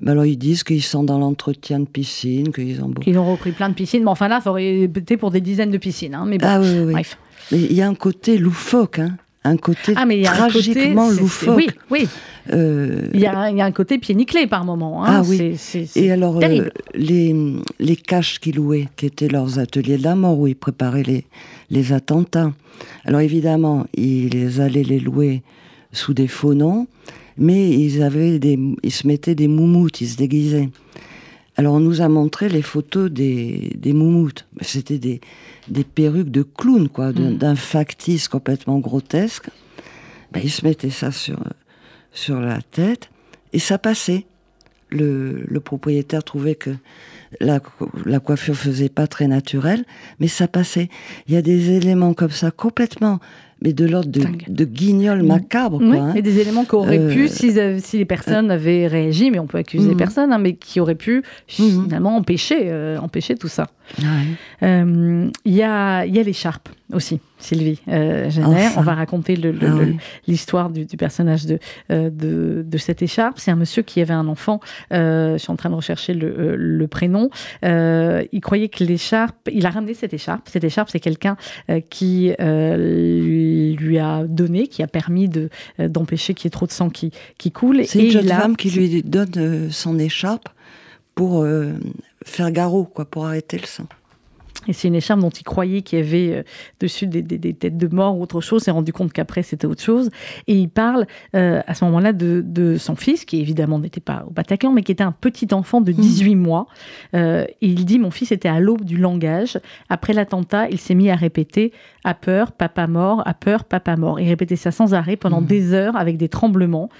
Mais alors, ils disent qu'ils sont dans l'entretien de piscine, qu'ils ont. Qu'ils ont repris plein de piscines. Mais enfin, là, ça aurait été pour des dizaines de piscines. Hein, mais bon, ah oui, oui. bref. Mais il y a un côté loufoque, hein. Un côté ah, mais y a tragiquement un côté, loufoque. Oui, oui. Euh, il, y a, il, y a, un côté pied nickelé par moment. Hein. Ah oui. Et alors, euh, les, les caches qu'ils louaient, qui étaient leurs ateliers de la mort, où ils préparaient les, les attentats. Alors évidemment, ils allaient les louer sous des faux noms, mais ils, avaient des, ils se mettaient des moumoutes, ils se déguisaient. Alors on nous a montré les photos des, des moumoutes. C'était des, des perruques de clown, quoi, mm. d'un factice complètement grotesque. Ben, ils se mettaient ça sur, sur la tête et ça passait. Le, le propriétaire trouvait que la, la coiffure faisait pas très naturelle, mais ça passait. Il y a des éléments comme ça complètement mais de l'ordre de, de guignol macabre. Oui, hein. et des éléments qui auraient pu, euh, si, si, les personnes avaient réagi, mais on peut accuser les mhm. personnes, hein, mais qui auraient pu mhm. finalement empêcher, euh, empêcher tout ça. Euh, il y a, y a l'écharpe aussi, Sylvie euh, On va raconter ah l'histoire du, personnage de, de, de, cette écharpe. C'est un monsieur qui avait un enfant. je suis en train de rechercher le, le prénom. il croyait que l'écharpe, il a ramené cette écharpe. Cette écharpe, c'est quelqu'un qui lui a donné, qui a permis de, euh, d'empêcher qu'il y ait trop de sang qui, qui coule. C'est une jeune femme qui lui donne euh, son écharpe pour euh, faire garrot, quoi, pour arrêter le sang. Et c'est une écharpe dont il croyait qu'il y avait euh, dessus des, têtes de mort ou autre chose. Il s'est rendu compte qu'après, c'était autre chose. Et il parle euh, à ce moment-là de, son fils, qui évidemment n'était pas au Bataclan, mais qui était un petit enfant de 18 mmh. mois. Euh, et il dit Mon fils était à l'aube du langage. Après l'attentat, il s'est mis à répéter À peur, papa mort, à peur, papa mort. Il répétait ça sans arrêt pendant mmh. des heures avec des tremblements.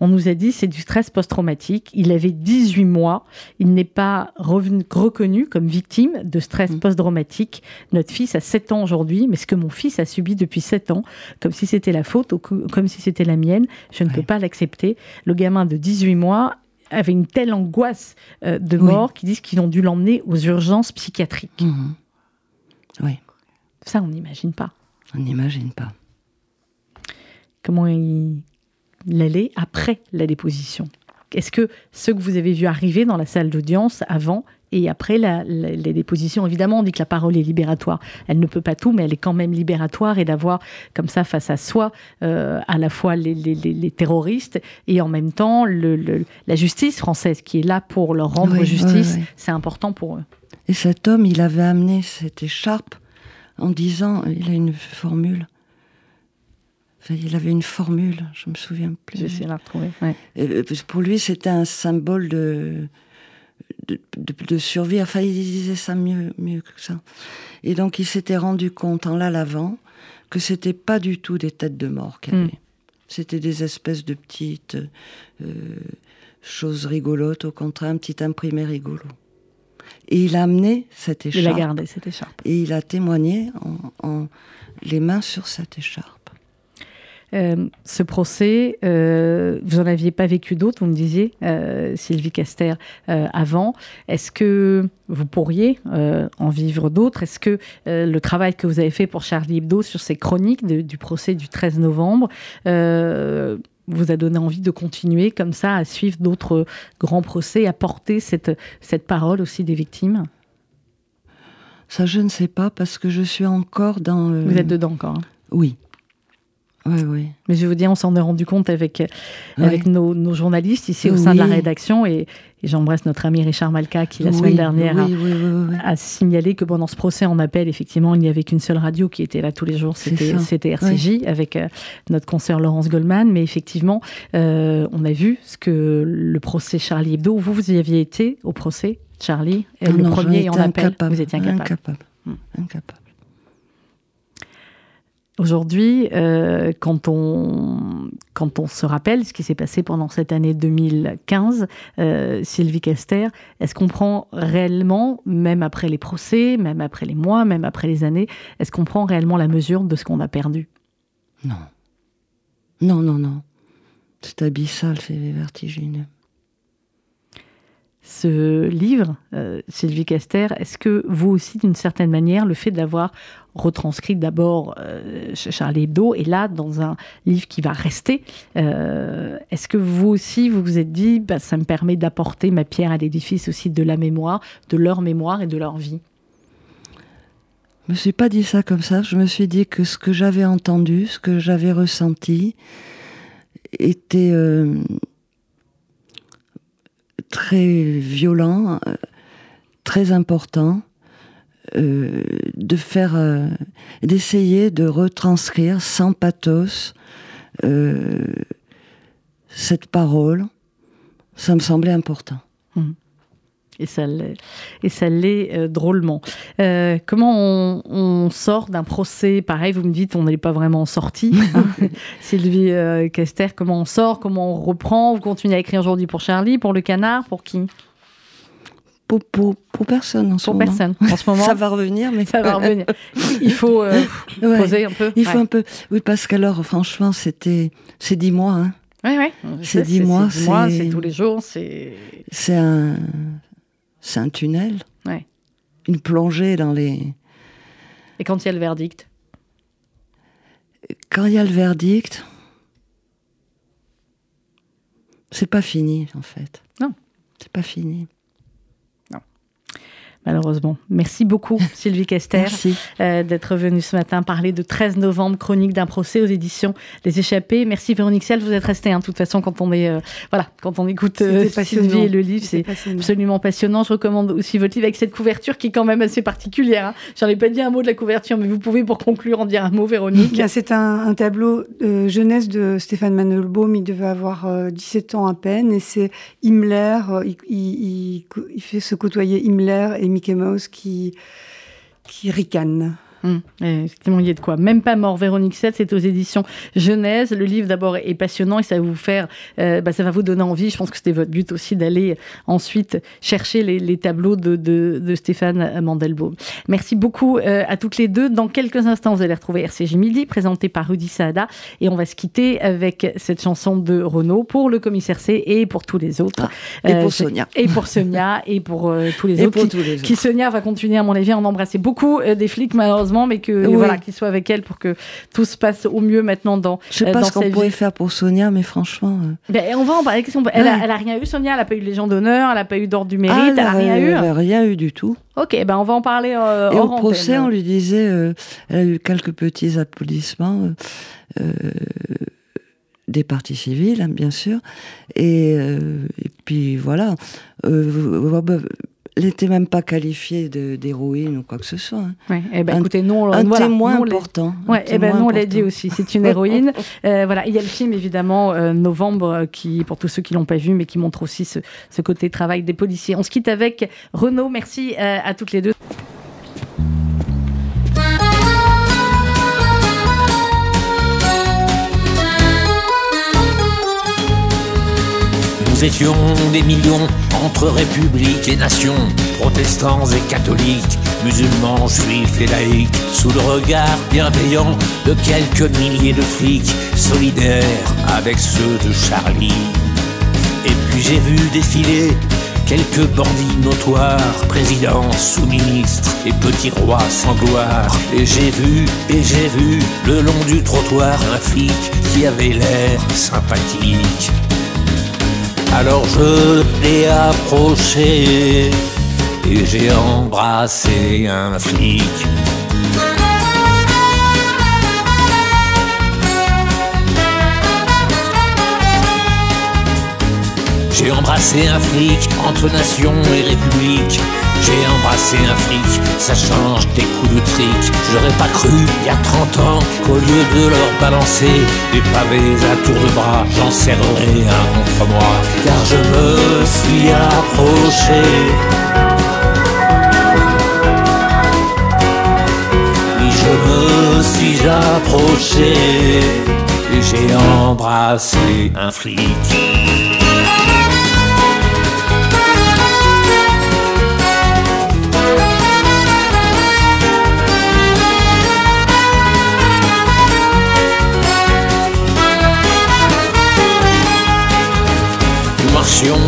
On nous a dit c'est du stress post-traumatique. Il avait 18 mois. Il n'est pas revenu, reconnu comme victime de stress mm. post-traumatique. Notre fils a 7 ans aujourd'hui, mais ce que mon fils a subi depuis 7 ans, comme si c'était la faute ou comme si c'était la mienne, je ne peux pas l'accepter. Le gamin de 18 mois avait une telle angoisse euh, de mort qu'ils disent qu'ils ont dû l'emmener aux urgences psychiatriques. Mm-hmm. Oui. Ça, on n'imagine pas. On n'imagine pas. Comment il, l'aller après la déposition Est-ce que ce que vous avez vu arriver dans la salle d'audience avant et après la, les dépositions, évidemment, on dit que la parole est libératoire. Elle ne peut pas tout, mais elle est quand même libératoire et d'avoir comme ça face à soi euh, à la fois les, les, terroristes et en même temps le, la justice française qui est là pour leur rendre justice, c'est important pour eux. Et cet homme, il avait amené cette écharpe en disant, il a une formule, il avait une formule, je me souviens plus. J'essaie de la retrouver. Euh, pour lui, c'était un symbole de de, survie. Enfin, il disait ça mieux, mieux que ça. Et donc, il s'était rendu compte en la lavant que c'était pas du tout des têtes de mort qu'il y hmm. avait. C'était des espèces de petites euh, choses rigolotes, au contraire, un petit imprimé rigolo. Et il a amené cette écharpe. Il a gardé cette écharpe. Et il a témoigné en les mains sur cette écharpe. Euh, ce procès, euh, vous n'en aviez pas vécu d'autres, vous me disiez, euh, Sylvie Caster, avant. Est-ce que vous pourriez en vivre d'autres? Est-ce que le travail que vous avez fait pour Charlie Hebdo sur ces chroniques du procès du 13 novembre vous a donné envie de continuer comme ça à suivre d'autres grands procès, à porter cette, cette parole aussi des victimes? Ça, je ne sais pas, parce que je suis encore dans... Vous êtes dedans encore hein? Oui. Oui, Mais je vous dis, on s'en est rendu compte avec, avec nos, journalistes ici au sein de la rédaction et, j'embrasse notre ami Richard Malka qui la semaine dernière a, signalé que pendant ce procès en appel, effectivement, il n'y avait qu'une seule radio qui était là tous les jours, c'était RCJ avec euh, notre consoeur Laurence Goldman. Mais effectivement, euh, on a vu ce que le procès Charlie Hebdo, vous, vous y aviez été au procès, Charlie, euh, le premier en appel, vous étiez incapable. Incapable. Hmm. incapable. Aujourd'hui, euh, quand, on, quand on se rappelle ce qui s'est passé pendant cette année 2015, euh, Sylvie Caster, est-ce qu'on prend réellement, même après les procès, même après les mois, même après les années, est-ce qu'on prend réellement la mesure de ce qu'on a perdu? Non. Non, non, non. C'est abyssal, c'est vertigineux ce livre, euh, Sylvie Caster, est-ce que vous aussi, d'une certaine manière, le fait d'avoir retranscrit d'abord euh, Charlie Hebdo et là, dans un livre qui va rester, euh, est-ce que vous aussi, vous vous êtes dit, bah, ça me permet d'apporter ma pierre à l'édifice aussi de la mémoire, de leur mémoire et de leur vie? Je me suis pas dit ça comme ça. Je me suis dit que ce que j'avais entendu, ce que j'avais ressenti, était très violent, euh, très important, euh, de faire, euh, d'essayer de retranscrire sans pathos cette parole. Ça me semblait important. Mmh. Et ça l'est, et ça l'est drôlement. comment on, sort d'un procès Pareil, vous me dites, on n'est pas vraiment sorti. Hein. *laughs* Sylvie Kester, comment on sort? Comment on reprend? Vous continuez à écrire aujourd'hui pour Charlie, pour Le Canard, pour qui? Pour, pour, pour, personne en ce pour moment. personne en ce moment? *laughs* ça va revenir, mais ça va revenir. Il faut *laughs* poser un peu. Il faut un peu. Oui, parce qu'alors, franchement, c'était, c'est dix mois. Hein. Oui, oui. C'est dix mois. C'est tous les jours. C'est. C'est un, c'est un tunnel. Ouais. Une plongée dans les. Et quand il y a le verdict? Quand il y a le verdict, c'est pas fini en fait. Non. C'est pas fini. Malheureusement. Merci beaucoup, *laughs* Sylvie Kester, euh, d'être venue ce matin parler de 13 novembre, chronique d'un procès aux éditions Les Échappés. Merci Véronique Siel, vous êtes restée. Hein, de toute façon, quand on est, euh, voilà, quand on écoute euh, Sylvie et le livre, c'est absolument passionnant. Je recommande aussi votre livre avec cette couverture qui est quand même assez particulière. Hein. J'en ai pas dit un mot de la couverture, mais vous pouvez pour conclure en dire un mot, Véronique. C'est un, tableau jeunesse de Stéphane Mandelbaum. Il devait avoir 17 ans à peine, et c'est Himmler. Il, il, fait se côtoyer Himmler et Mickey Mouse qui, qui ricane. Hum, effectivement, il y a de quoi. Même pas mort, Véronique 7, c'est aux éditions Genèse. Le livre, d'abord, est passionnant et ça va vous faire, euh, bah, ça va vous donner envie. Je pense que c'était votre but aussi d'aller ensuite chercher les, tableaux de, de, Stéphane Mandelbaum. Merci beaucoup euh, à toutes les deux. Dans quelques instants, vous allez retrouver RCJ Midi, présenté par Rudy Saada. Et on va se quitter avec cette chanson de Renaud pour le commissaire C et pour tous les autres. Ah, et pour euh, Sonia. Et pour Sonia et pour tous les autres. Qui, tous les autres. qui, Sonia va continuer, à mon avis, à en embrasser beaucoup des flics, malheureusement mais que voilà, qu'il soit avec elle pour que tout se passe au mieux maintenant dans. Je sais pas ce qu'on pourrait faire pour Sonia, mais franchement. Euh, ben, on va en parler. Elle, a, elle, a, rien eu, Sonia? Elle a pas eu de Légion d'honneur, elle a pas eu d'ordre du mérite, elle a rien eu? Elle a rien eu du tout. Ok, ben on va en parler. Euh, Et au procès, on lui disait, euh, elle a eu quelques petits applaudissements. des partis civils, hein, bien sûr. Et, et puis voilà elle n'était même pas qualifiée d'héroïne ou quoi que ce soit. Hein. Ouais, eh ben, écoutez, nous, un témoin important. Ouais, eh ben, nous, on l'a dit aussi, c'est une héroïne. *laughs* euh, voilà, il y a le film, évidemment, euh, Novembre, euh, qui, pour tous ceux qui l'ont pas vu, mais qui montre aussi ce, ce, côté travail des policiers. On se quitte avec Renaud. Merci euh, à toutes les deux. Nous étions des millions entre républiques et nations, protestants et catholiques, musulmans, juifs et laïcs, sous le regard bienveillant de quelques milliers de flics, solidaires avec ceux de Charlie. Et puis j'ai vu défiler quelques bandits notoires, présidents, sous-ministres et petits rois sans gloire. Et j'ai vu, et j'ai vu, le long du trottoir, un flic qui avait l'air sympathique. Alors je l'ai approché et j'ai embrassé un flic. J'ai embrassé un flic entre nation et république. J'ai embrassé un flic, ça change des coups de trick. J'aurais pas cru, il y a 30 ans, qu'au lieu de leur balancer des pavés à tour de bras, j'en serrerais un contre moi. Car je me suis approché. Oui, je me suis approché et j'ai embrassé un flic.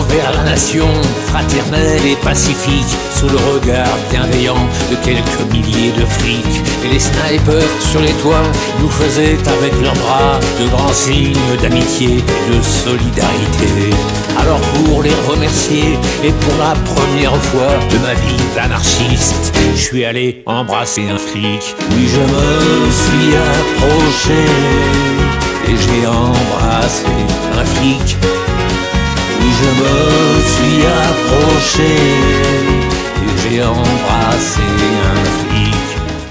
Vers la nation, fraternelle et pacifique, sous le regard bienveillant de quelques milliers de flics. Et les snipers sur les toits nous faisaient avec leurs bras de grands signes d'amitié et de solidarité. Alors pour les remercier et pour la première fois de ma vie d'anarchiste, je suis allé embrasser un flic. Oui, je me suis approché et j'ai embrassé un flic je me suis approché et j'ai embrassé un